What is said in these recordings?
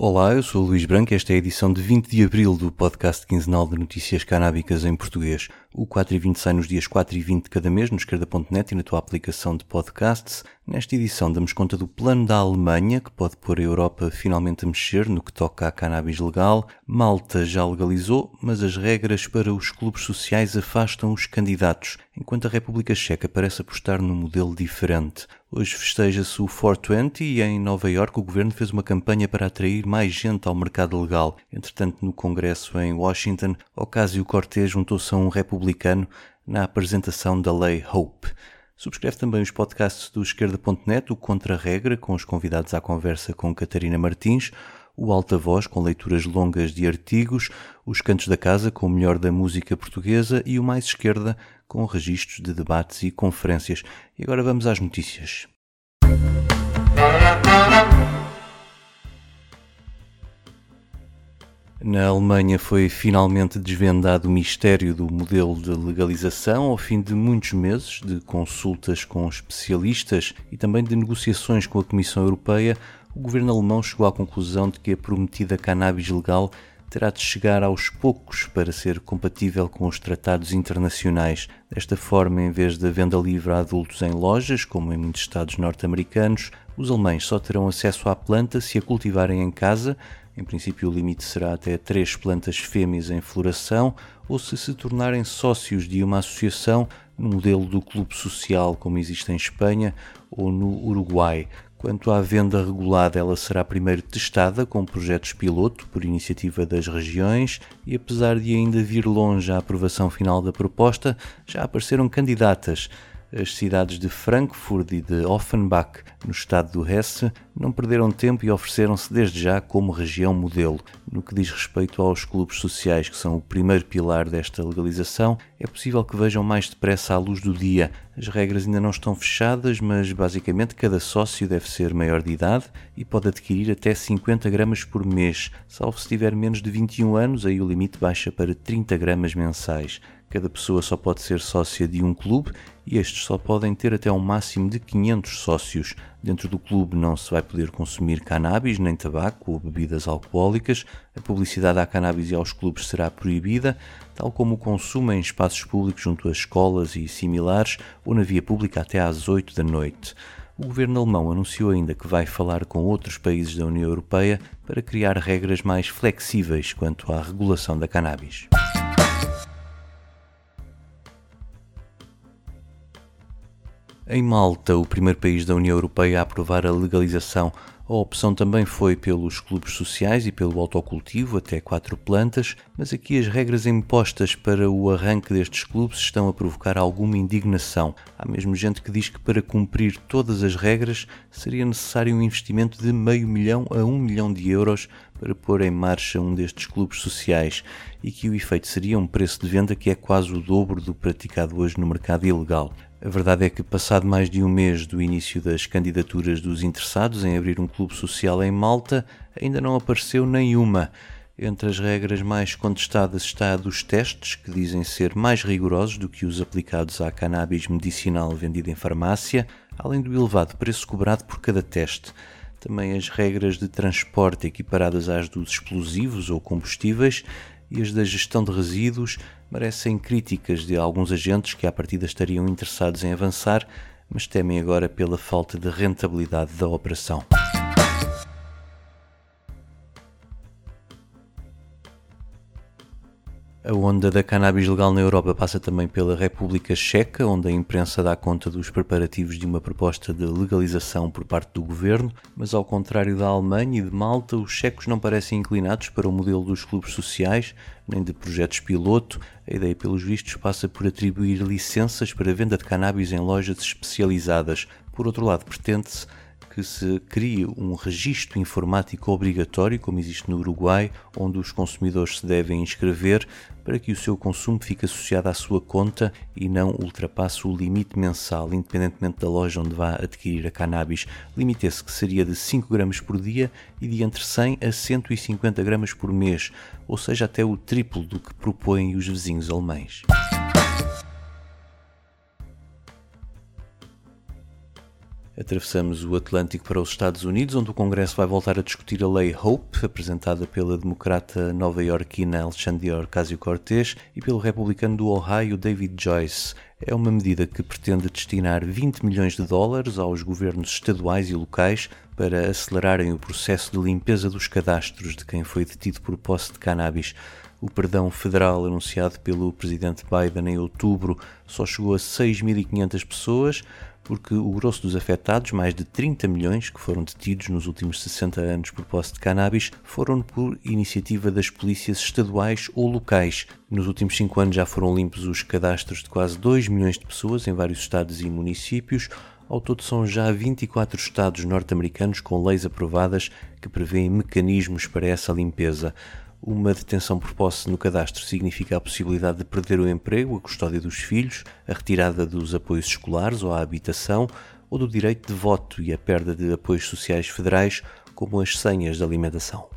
Olá, eu sou o Luís Branco esta é a edição de 20 de abril do podcast quinzenal de notícias canábicas em português. O 4 e 20 sai nos dias 4 e 20 de cada mês no esquerda.net e na tua aplicação de podcasts. Nesta edição damos conta do plano da Alemanha, que pode pôr a Europa finalmente a mexer no que toca à cannabis legal. Malta já legalizou, mas as regras para os clubes sociais afastam os candidatos, enquanto a República Checa parece apostar num modelo diferente. Hoje festeja-se o 420 e em Nova York o governo fez uma campanha para atrair mais gente ao mercado legal. Entretanto, no Congresso em Washington, Ocasio-Cortez juntou-se a um republicano na apresentação da Lei Hope. Subscreve também os podcasts do esquerda.net, o Contra-Regra, com os convidados à conversa com Catarina Martins, o Alta Voz, com leituras longas de artigos, os Cantos da Casa, com o melhor da música portuguesa e o Mais Esquerda, com registros de debates e conferências. E agora vamos às notícias. Na Alemanha foi finalmente desvendado o mistério do modelo de legalização ao fim de muitos meses de consultas com especialistas e também de negociações com a Comissão Europeia. O governo alemão chegou à conclusão de que a prometida cannabis legal terá de chegar aos poucos para ser compatível com os tratados internacionais. Desta forma, em vez da venda livre a adultos em lojas, como em muitos estados norte-americanos, os alemães só terão acesso à planta se a cultivarem em casa. Em princípio, o limite será até três plantas fêmeas em floração ou se se tornarem sócios de uma associação no modelo do clube social, como existe em Espanha ou no Uruguai. Quanto à venda regulada, ela será primeiro testada com projetos piloto por iniciativa das regiões e, apesar de ainda vir longe a aprovação final da proposta, já apareceram candidatas as cidades de Frankfurt e de Offenbach, no estado do Hesse, não perderam tempo e ofereceram-se desde já como região modelo. No que diz respeito aos clubes sociais, que são o primeiro pilar desta legalização, é possível que vejam mais depressa à luz do dia. As regras ainda não estão fechadas, mas basicamente cada sócio deve ser maior de idade e pode adquirir até 50 gramas por mês, salvo se tiver menos de 21 anos, aí o limite baixa para 30 gramas mensais. Cada pessoa só pode ser sócia de um clube e estes só podem ter até um máximo de 500 sócios. Dentro do clube não se vai poder consumir cannabis, nem tabaco ou bebidas alcoólicas. A publicidade à cannabis e aos clubes será proibida, tal como o consumo em espaços públicos junto a escolas e similares ou na via pública até às 8 da noite. O governo alemão anunciou ainda que vai falar com outros países da União Europeia para criar regras mais flexíveis quanto à regulação da cannabis. Em Malta, o primeiro país da União Europeia a aprovar a legalização, a opção também foi pelos clubes sociais e pelo autocultivo, até quatro plantas, mas aqui as regras impostas para o arranque destes clubes estão a provocar alguma indignação. Há mesmo gente que diz que para cumprir todas as regras seria necessário um investimento de meio milhão a um milhão de euros para pôr em marcha um destes clubes sociais e que o efeito seria um preço de venda que é quase o dobro do praticado hoje no mercado ilegal. A verdade é que, passado mais de um mês do início das candidaturas dos interessados em abrir um clube social em Malta, ainda não apareceu nenhuma. Entre as regras mais contestadas está a dos testes, que dizem ser mais rigorosos do que os aplicados à cannabis medicinal vendida em farmácia, além do elevado preço cobrado por cada teste. Também as regras de transporte equiparadas às dos explosivos ou combustíveis e as da gestão de resíduos merecem críticas de alguns agentes que à partida estariam interessados em avançar, mas temem agora pela falta de rentabilidade da operação. A onda da cannabis legal na Europa passa também pela República Checa, onde a imprensa dá conta dos preparativos de uma proposta de legalização por parte do governo, mas ao contrário da Alemanha e de Malta, os checos não parecem inclinados para o modelo dos clubes sociais, nem de projetos piloto. A ideia, pelos vistos, passa por atribuir licenças para venda de cannabis em lojas especializadas. Por outro lado, pretende-se que se crie um registro informático obrigatório, como existe no Uruguai, onde os consumidores se devem inscrever para que o seu consumo fique associado à sua conta e não ultrapasse o limite mensal, independentemente da loja onde vá adquirir a cannabis. Limite esse que seria de 5 gramas por dia e de entre 100 a 150 gramas por mês, ou seja, até o triplo do que propõem os vizinhos alemães. Atravessamos o Atlântico para os Estados Unidos, onde o Congresso vai voltar a discutir a Lei Hope, apresentada pela democrata nova-iorquina Alexandria Ocasio-Cortez e pelo republicano do Ohio David Joyce. É uma medida que pretende destinar 20 milhões de dólares aos governos estaduais e locais para acelerarem o processo de limpeza dos cadastros de quem foi detido por posse de cannabis. O perdão federal anunciado pelo presidente Biden em outubro só chegou a 6.500 pessoas, porque o grosso dos afetados, mais de 30 milhões que foram detidos nos últimos 60 anos por posse de cannabis, foram por iniciativa das polícias estaduais ou locais. Nos últimos 5 anos já foram limpos os cadastros de quase 2 milhões de pessoas em vários estados e municípios. Ao todo, são já 24 estados norte-americanos com leis aprovadas que prevêem mecanismos para essa limpeza. Uma detenção por posse no cadastro significa a possibilidade de perder o emprego, a custódia dos filhos, a retirada dos apoios escolares ou à habitação, ou do direito de voto e a perda de apoios sociais federais, como as senhas de alimentação.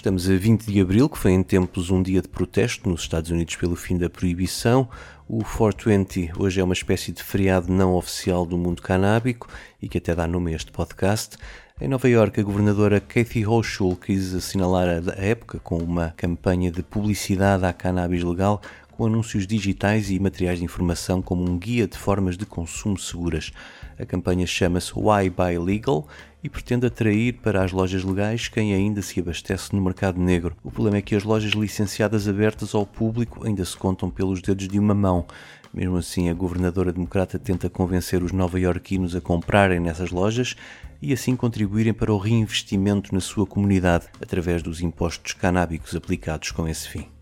Estamos a 20 de abril, que foi em tempos um dia de protesto nos Estados Unidos pelo fim da proibição. O 420 hoje é uma espécie de feriado não oficial do mundo canábico e que até dá nome a este podcast. Em Nova Iorque, a governadora Kathy Hochul quis assinalar a época com uma campanha de publicidade à cannabis legal com anúncios digitais e materiais de informação como um guia de formas de consumo seguras. A campanha chama-se Why Buy Legal e pretende atrair para as lojas legais quem ainda se abastece no mercado negro. O problema é que as lojas licenciadas abertas ao público ainda se contam pelos dedos de uma mão. Mesmo assim, a governadora democrata tenta convencer os nova-iorquinos a comprarem nessas lojas e assim contribuírem para o reinvestimento na sua comunidade através dos impostos canábicos aplicados com esse fim.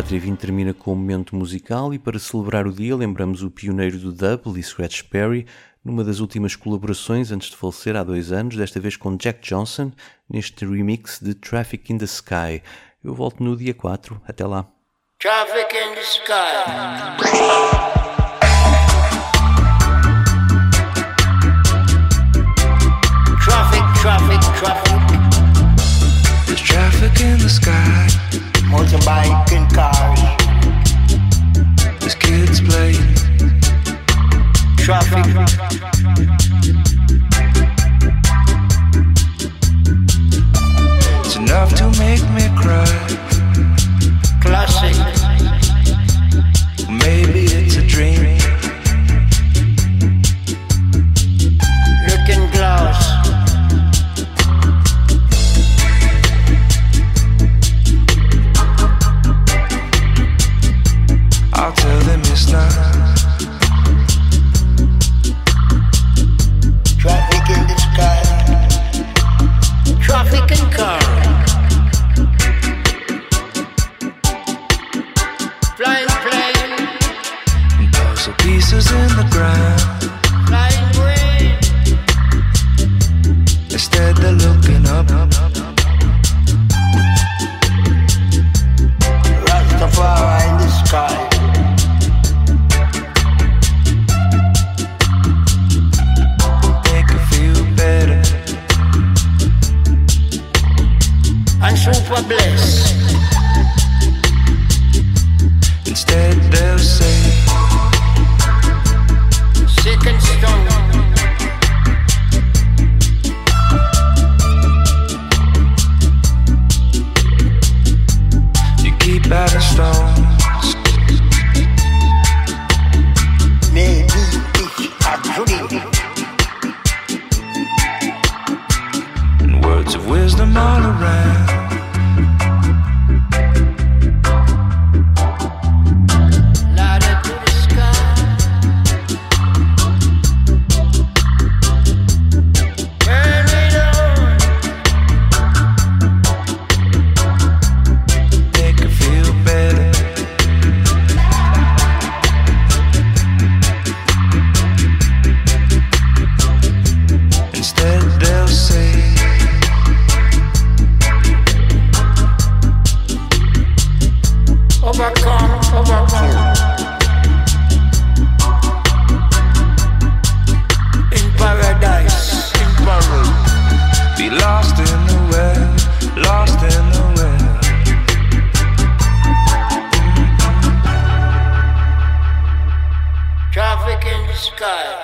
4 e 20 termina com um momento musical e para celebrar o dia lembramos o pioneiro do dub, Lee Scratch Perry, numa das últimas colaborações antes de falecer há dois anos, desta vez com Jack Johnson, neste remix de Traffic in the Sky. Eu volto no dia 4. Até lá. Traffic in the Sky. Traffic, traffic, traffic. There's traffic in the sky. Motorbike and cars. There's kids playing. Traffic. It's enough to make me cry. Pieces in the ground. যায়